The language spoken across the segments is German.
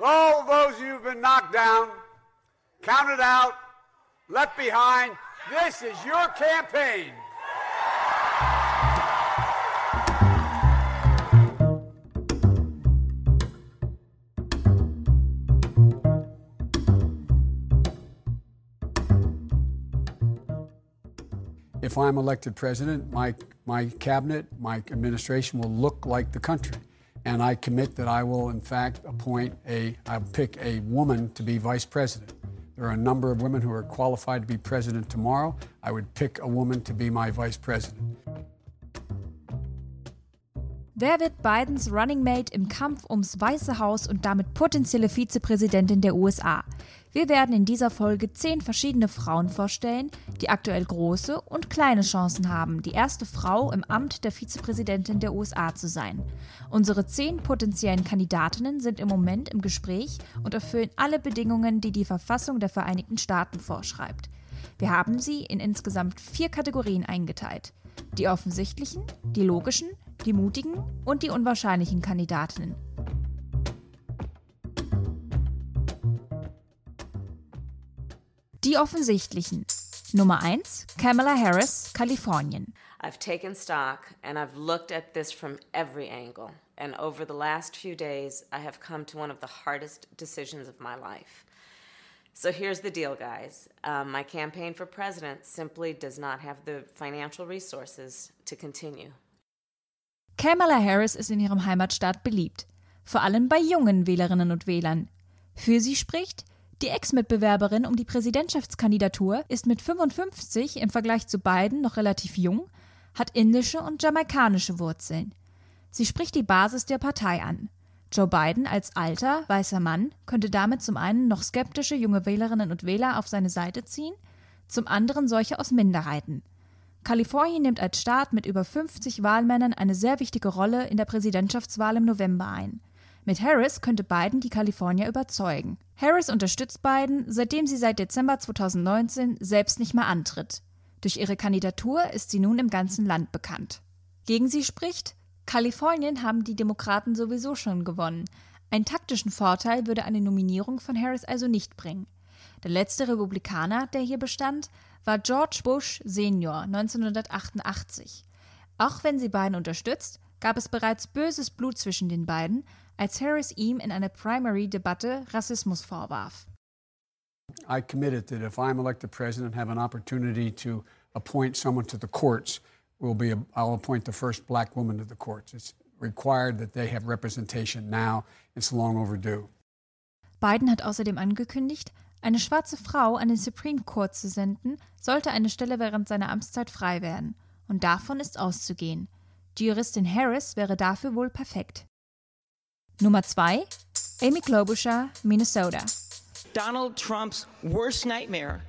All those who've been knocked down, counted out, left behind, this is your campaign. If I'm elected president, my, my cabinet, my administration will look like the country. And I commit that I will, in fact, appoint a, I'll pick a woman to be vice president. There are a number of women who are qualified to be president tomorrow. I would pick a woman to be my vice president. Wer wird Bidens Running Mate im Kampf ums Weiße Haus und damit potenzielle Vizepräsidentin der USA? Wir werden in dieser Folge zehn verschiedene Frauen vorstellen, die aktuell große und kleine Chancen haben, die erste Frau im Amt der Vizepräsidentin der USA zu sein. Unsere zehn potenziellen Kandidatinnen sind im Moment im Gespräch und erfüllen alle Bedingungen, die die Verfassung der Vereinigten Staaten vorschreibt. Wir haben sie in insgesamt vier Kategorien eingeteilt. Die offensichtlichen, die logischen, die mutigen und die unwahrscheinlichen Kandidatinnen. Die offensichtlichen. Nummer 1, Kamala Harris, Kalifornien. I've taken stock and I've looked at this from every angle. And over the last few days, I have come to one of the hardest decisions of my life. So here's the deal, guys. Um, my campaign for president simply does not have the financial resources to continue. Kamala Harris ist in ihrem Heimatstaat beliebt, vor allem bei jungen Wählerinnen und Wählern. Für sie spricht, die Ex-Mitbewerberin um die Präsidentschaftskandidatur ist mit 55 im Vergleich zu beiden noch relativ jung, hat indische und jamaikanische Wurzeln. Sie spricht die Basis der Partei an. Joe Biden als alter, weißer Mann könnte damit zum einen noch skeptische junge Wählerinnen und Wähler auf seine Seite ziehen, zum anderen solche aus Minderheiten. Kalifornien nimmt als Staat mit über 50 Wahlmännern eine sehr wichtige Rolle in der Präsidentschaftswahl im November ein. Mit Harris könnte Biden die Kalifornier überzeugen. Harris unterstützt Biden, seitdem sie seit Dezember 2019 selbst nicht mehr antritt. Durch ihre Kandidatur ist sie nun im ganzen Land bekannt. Gegen sie spricht, Kalifornien haben die Demokraten sowieso schon gewonnen. Einen taktischen Vorteil würde eine Nominierung von Harris also nicht bringen. Der letzte Republikaner, der hier bestand, war George Bush Senior 1988. Auch wenn sie beiden unterstützt, gab es bereits böses Blut zwischen den beiden, als Harris ihm in einer Primary-Debatte Rassismus vorwarf. I committed that if I'm elected president, have an opportunity to appoint someone to the courts, will be a, I'll appoint the first black woman to the courts. It's required that they have representation now. It's long overdue. Biden hat außerdem angekündigt, eine schwarze Frau an den Supreme Court zu senden, sollte eine Stelle während seiner Amtszeit frei werden. Und davon ist auszugehen. Die Juristin Harris wäre dafür wohl perfekt. Nummer 2. Amy Klobuchar, Minnesota. Donald Trump's worst nightmare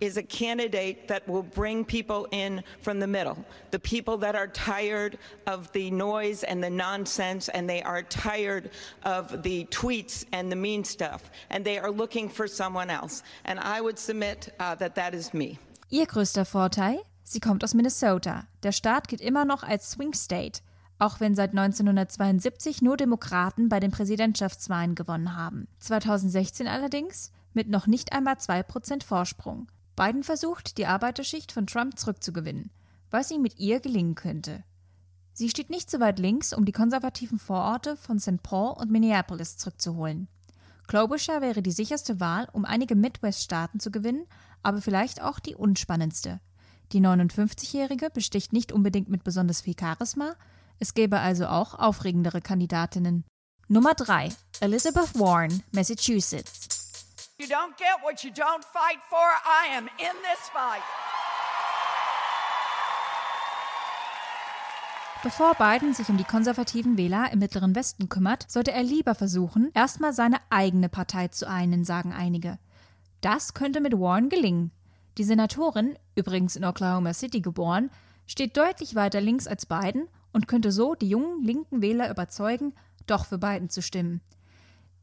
is a candidate that will bring people in from the middle. The people that are tired of the noise and the nonsense, and they are tired of the tweets and the mean stuff, and they are looking for someone else. And I would submit uh, that that is me. Ihr größter Vorteil? Sie kommt aus Minnesota. Der Staat gilt immer noch als Swing State, auch wenn seit 1972 nur Demokraten bei den Präsidentschaftswahlen gewonnen haben. 2016 allerdings mit noch nicht einmal 2% Vorsprung. Biden versucht, die Arbeiterschicht von Trump zurückzugewinnen, was ihm mit ihr gelingen könnte. Sie steht nicht so weit links, um die konservativen Vororte von St. Paul und Minneapolis zurückzuholen. Klobuchar wäre die sicherste Wahl, um einige Midwest-Staaten zu gewinnen, aber vielleicht auch die unspannendste. Die 59-Jährige besticht nicht unbedingt mit besonders viel Charisma, es gäbe also auch aufregendere Kandidatinnen. Nummer 3. Elizabeth Warren, Massachusetts. You don't get what you don't fight for. I am in this fight. Bevor Biden sich um die konservativen Wähler im Mittleren Westen kümmert, sollte er lieber versuchen, erstmal seine eigene Partei zu einen, sagen einige. Das könnte mit Warren gelingen. Die Senatorin, übrigens in Oklahoma City geboren, steht deutlich weiter links als Biden und könnte so die jungen linken Wähler überzeugen, doch für Biden zu stimmen.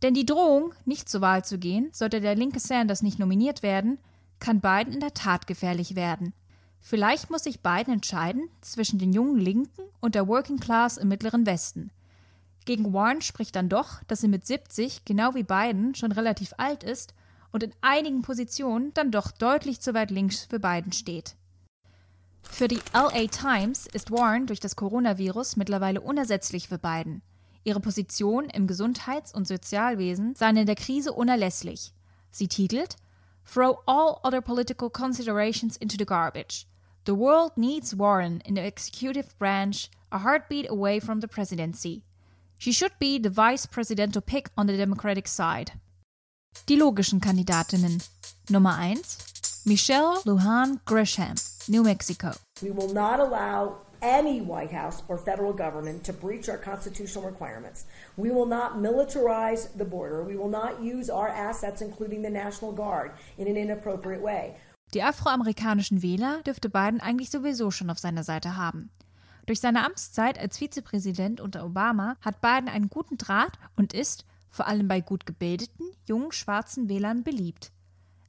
Denn die Drohung, nicht zur Wahl zu gehen, sollte der linke Sanders nicht nominiert werden, kann Biden in der Tat gefährlich werden. Vielleicht muss sich Biden entscheiden zwischen den jungen Linken und der Working Class im Mittleren Westen. Gegen Warren spricht dann doch, dass sie mit 70, genau wie Biden, schon relativ alt ist und in einigen Positionen dann doch deutlich zu weit links für Biden steht. Für die LA Times ist Warren durch das Coronavirus mittlerweile unersetzlich für Biden. Ihre Position im Gesundheits- und Sozialwesen seien in der Krise unerlässlich. Sie titelt Throw all other political considerations into the garbage. The world needs Warren in the executive branch, a heartbeat away from the presidency. She should be the vice presidential pick on the Democratic side. Die logischen Kandidatinnen. Nummer 1. Michelle Lujan Grisham, New Mexico. We will not allow any White House or federal government to breach our constitutional requirements. We will not militarize the border. We will not use our assets, including the National Guard, in an inappropriate way. Die afroamerikanischen Wähler dürfte Biden eigentlich sowieso schon auf seiner Seite haben. Durch seine Amtszeit als Vizepräsident unter Obama hat Biden einen guten Draht und ist, vor allem bei gut gebildeten, jungen schwarzen Wählern, beliebt.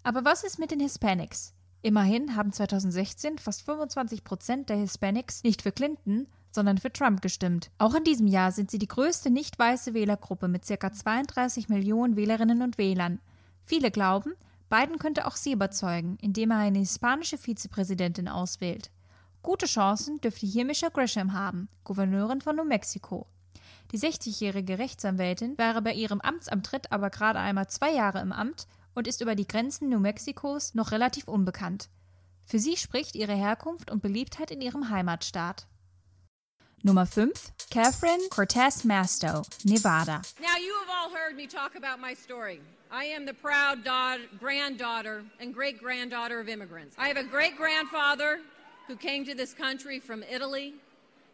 Aber was ist mit den Hispanics? Immerhin haben 2016 fast 25 Prozent der Hispanics nicht für Clinton, sondern für Trump gestimmt. Auch in diesem Jahr sind sie die größte nicht weiße Wählergruppe mit ca. 32 Millionen Wählerinnen und Wählern. Viele glauben, Biden könnte auch sie überzeugen, indem er eine hispanische Vizepräsidentin auswählt. Gute Chancen dürfte hier Michelle Grisham haben, Gouverneurin von New Mexico. Die 60-jährige Rechtsanwältin wäre bei ihrem Amtsantritt aber gerade einmal zwei Jahre im Amt und ist über die Grenzen New Mexikos noch relativ unbekannt. Für sie spricht ihre Herkunft und Beliebtheit in ihrem Heimatstaat. Nummer 5. Catherine Cortez Masto, Nevada. Now, you have all heard me talk about my story. I am the proud daughter, granddaughter and great granddaughter of immigrants. I have a great grandfather who came to this country from Italy,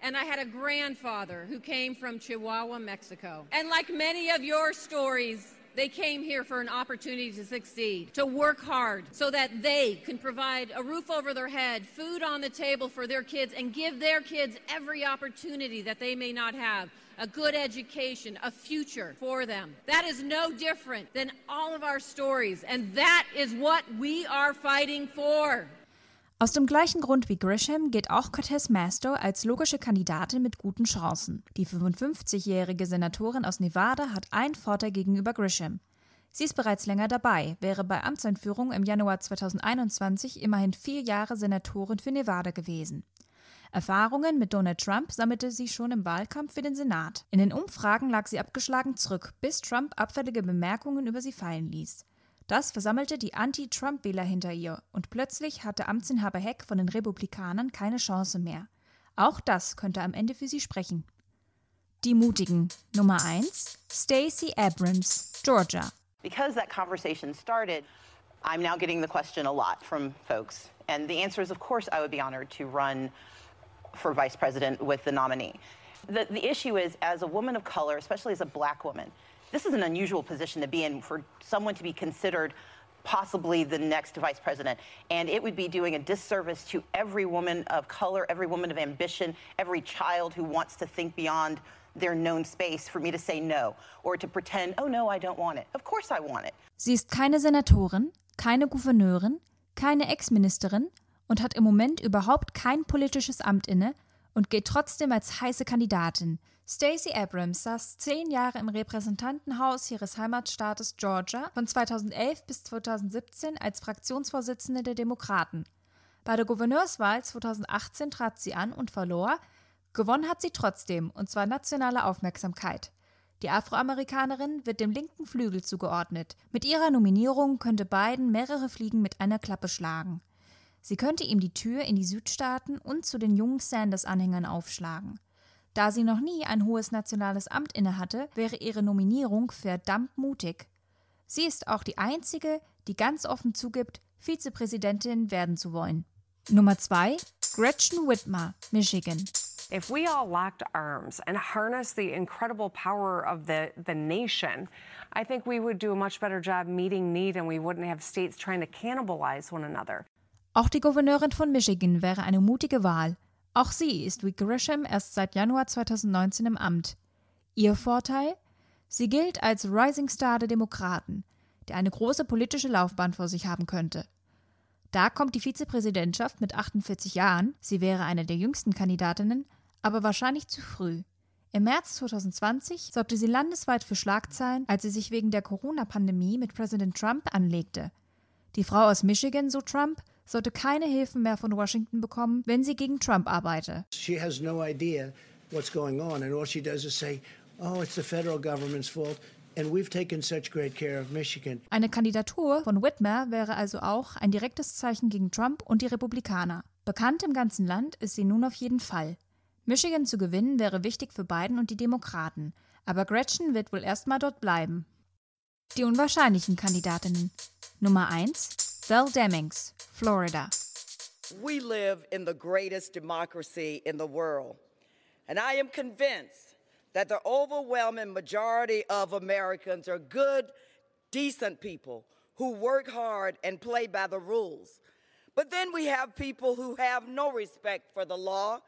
and I had a grandfather who came from Chihuahua, Mexico. And like many of your stories, they came here for an opportunity to succeed, to work hard so that they can provide a roof over their head, food on the table for their kids, and give their kids every opportunity that they may not have a good education, a future for them. That is no different than all of our stories, and that is what we are fighting for. Aus dem gleichen Grund wie Grisham geht auch Cortez Masto als logische Kandidatin mit guten Chancen. Die 55-jährige Senatorin aus Nevada hat einen Vorteil gegenüber Grisham. Sie ist bereits länger dabei, wäre bei Amtseinführung im Januar 2021 immerhin vier Jahre Senatorin für Nevada gewesen. Erfahrungen mit Donald Trump sammelte sie schon im Wahlkampf für den Senat. In den Umfragen lag sie abgeschlagen zurück, bis Trump abfällige Bemerkungen über sie fallen ließ. Das versammelte die Anti-Trump-Wähler hinter ihr und plötzlich hatte Amtsinhaber Heck von den Republikanern keine Chance mehr. Auch das könnte am Ende für sie sprechen. Die Mutigen. Nummer 1. Stacey Abrams, Georgia. Because that conversation started, I'm now getting the question a lot from folks. And the answer is, of course, I would be honored to run for vice president with the nominee. The, the issue is, as a woman of color, especially as a black woman, this is an unusual position to be in for someone to be considered possibly the next vice president. And it would be doing a disservice to every woman of color, every woman of ambition, every child who wants to think beyond their known space for me to say no or to pretend, oh no, I don't want it. Of course I want it. Sie ist keine Senatorin, keine Gouverneurin, keine Ex-Ministerin und hat im Moment überhaupt kein politisches Amt inne und gilt trotzdem als heiße Kandidatin. Stacey Abrams saß zehn Jahre im Repräsentantenhaus ihres Heimatstaates Georgia von 2011 bis 2017 als Fraktionsvorsitzende der Demokraten. Bei der Gouverneurswahl 2018 trat sie an und verlor. Gewonnen hat sie trotzdem, und zwar nationale Aufmerksamkeit. Die Afroamerikanerin wird dem linken Flügel zugeordnet. Mit ihrer Nominierung könnte Biden mehrere Fliegen mit einer Klappe schlagen. Sie könnte ihm die Tür in die Südstaaten und zu den jungen Sanders-Anhängern aufschlagen. Da sie noch nie ein hohes nationales Amt innehatte, wäre ihre Nominierung verdammt mutig. Sie ist auch die einzige, die ganz offen zugibt, Vizepräsidentin werden zu wollen. Nummer 2. Gretchen Whitmer, Michigan. If we all locked arms and harnessed the incredible power of the, the nation, I think we would do a much better job meeting need and we wouldn't have states trying to cannibalize one another. Auch die Gouverneurin von Michigan wäre eine mutige Wahl. Auch sie ist wie Grisham erst seit Januar 2019 im Amt. Ihr Vorteil? Sie gilt als Rising Star der Demokraten, der eine große politische Laufbahn vor sich haben könnte. Da kommt die Vizepräsidentschaft mit 48 Jahren, sie wäre eine der jüngsten Kandidatinnen, aber wahrscheinlich zu früh. Im März 2020 sorgte sie landesweit für Schlagzeilen, als sie sich wegen der Corona-Pandemie mit Präsident Trump anlegte. Die Frau aus Michigan, so Trump, sollte keine Hilfen mehr von Washington bekommen, wenn sie gegen Trump arbeite. She has no idea what's going on and all she does is say, "Oh, it's the federal government's fault." And we've taken such great care of Michigan. Eine Kandidatur von Whitmer wäre also auch ein direktes Zeichen gegen Trump und die Republikaner. Bekannt im ganzen Land ist sie nun auf jeden Fall. Michigan zu gewinnen wäre wichtig für Biden und die Demokraten, aber Gretchen wird wohl erstmal dort bleiben. Die unwahrscheinlichen Kandidatinnen. Nummer 1 Val Demings, Florida. We live in the greatest democracy in the world, and I am convinced that the overwhelming majority of Americans are good, decent people who work hard and play by the rules. But then we have people who have no respect for the law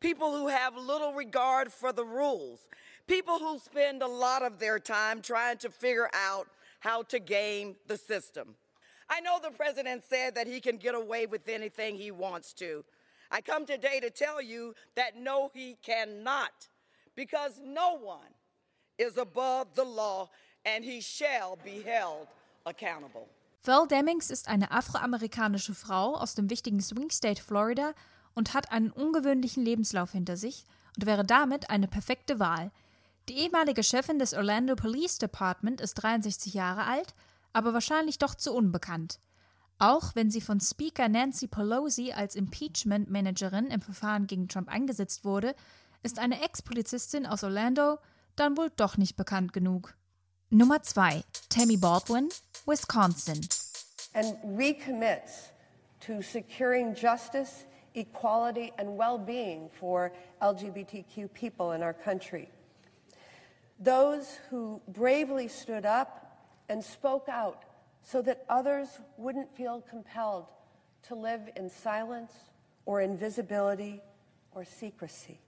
people who have little regard for the rules, people who spend a lot of their time trying to figure out how to game the system. I know the president said that he can get away with anything he wants to. I come today to tell you that no, he cannot, because no one is above the law and he shall be held accountable. Val Demings ist eine afroamerikanische Frau aus dem wichtigen Swing State Florida und hat einen ungewöhnlichen Lebenslauf hinter sich und wäre damit eine perfekte Wahl. Die ehemalige Chefin des Orlando Police Department ist 63 Jahre alt, aber wahrscheinlich doch zu unbekannt. Auch wenn sie von Speaker Nancy Pelosi als Impeachment Managerin im Verfahren gegen Trump eingesetzt wurde, ist eine Ex-Polizistin aus Orlando dann wohl doch nicht bekannt genug. Nummer 2. Tammy Baldwin, Wisconsin. And recommit to securing justice equality, and well being for LGBTQ people in our country. Those who bravely stood up and spoke out so that others wouldn't feel compelled to live in silence or invisibility or secrecy.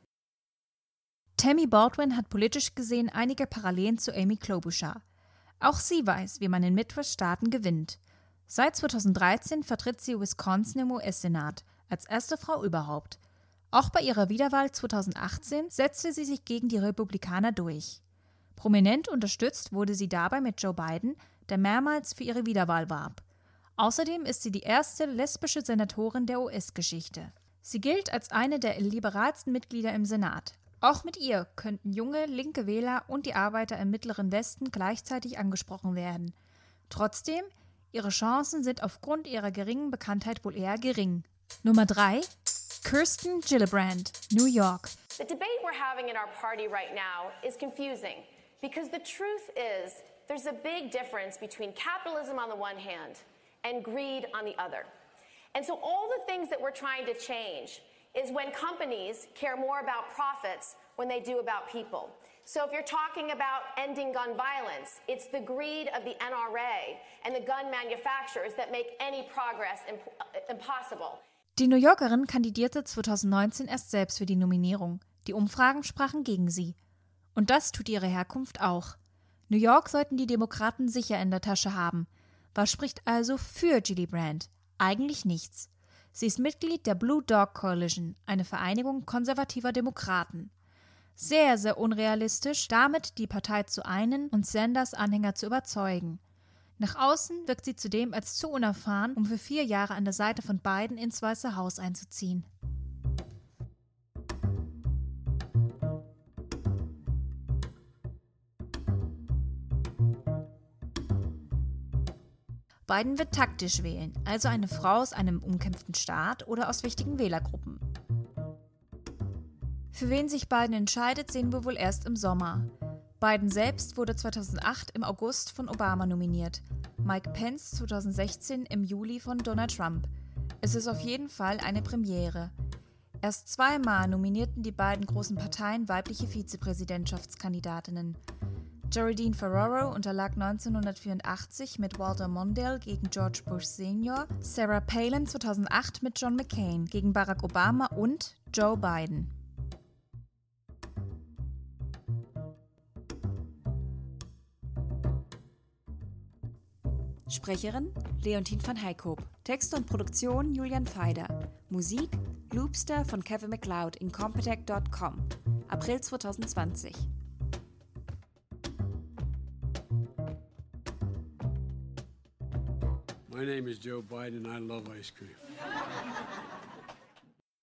Tammy Baldwin hat politisch gesehen einige Parallelen zu Amy Klobuchar. Auch sie weiß, wie man in Midwest-Staaten gewinnt. Seit 2013 vertritt sie Wisconsin im US-Senat als erste Frau überhaupt. Auch bei ihrer Wiederwahl 2018 setzte sie sich gegen die Republikaner durch. Prominent unterstützt wurde sie dabei mit Joe Biden, der mehrmals für ihre Wiederwahl warb. Außerdem ist sie die erste lesbische Senatorin der US-Geschichte. Sie gilt als eine der liberalsten Mitglieder im Senat. Auch mit ihr könnten junge, linke Wähler und die Arbeiter im Mittleren Westen gleichzeitig angesprochen werden. Trotzdem, ihre Chancen sind aufgrund ihrer geringen Bekanntheit wohl eher gering. Nummer 3. Kirsten Gillibrand, New York. The debate we're having in our party right now is confusing because the truth is there's a big difference between capitalism on the one hand and greed on the other. And so all the things that we're trying to change is when companies care more about profits when they do about people. So if you're talking about ending gun violence, it's the greed of the NRA and the gun manufacturers that make any progress imp uh, impossible. Die New Yorkerin kandidierte 2019 erst selbst für die Nominierung. Die Umfragen sprachen gegen sie. Und das tut ihre Herkunft auch. New York sollten die Demokraten sicher in der Tasche haben. Was spricht also für Julie Brand? Eigentlich nichts. Sie ist Mitglied der Blue Dog Coalition, eine Vereinigung konservativer Demokraten. Sehr, sehr unrealistisch, damit die Partei zu einen und Sanders Anhänger zu überzeugen. Nach außen wirkt sie zudem als zu unerfahren, um für vier Jahre an der Seite von Biden ins Weiße Haus einzuziehen. Biden wird taktisch wählen, also eine Frau aus einem umkämpften Staat oder aus wichtigen Wählergruppen. Für wen sich Biden entscheidet, sehen wir wohl erst im Sommer. Biden selbst wurde 2008 im August von Obama nominiert, Mike Pence 2016 im Juli von Donald Trump. Es ist auf jeden Fall eine Premiere. Erst zweimal nominierten die beiden großen Parteien weibliche Vizepräsidentschaftskandidatinnen. Geraldine Ferraro unterlag 1984 mit Walter Mondale gegen George Bush Sr., Sarah Palin 2008 mit John McCain gegen Barack Obama und Joe Biden. Sprecherin Leontine van Heikoop. Text und Produktion Julian Feider. Musik Loopster von Kevin MacLeod in Competech.com. April 2020. My name is Joe Biden. I love ice cream.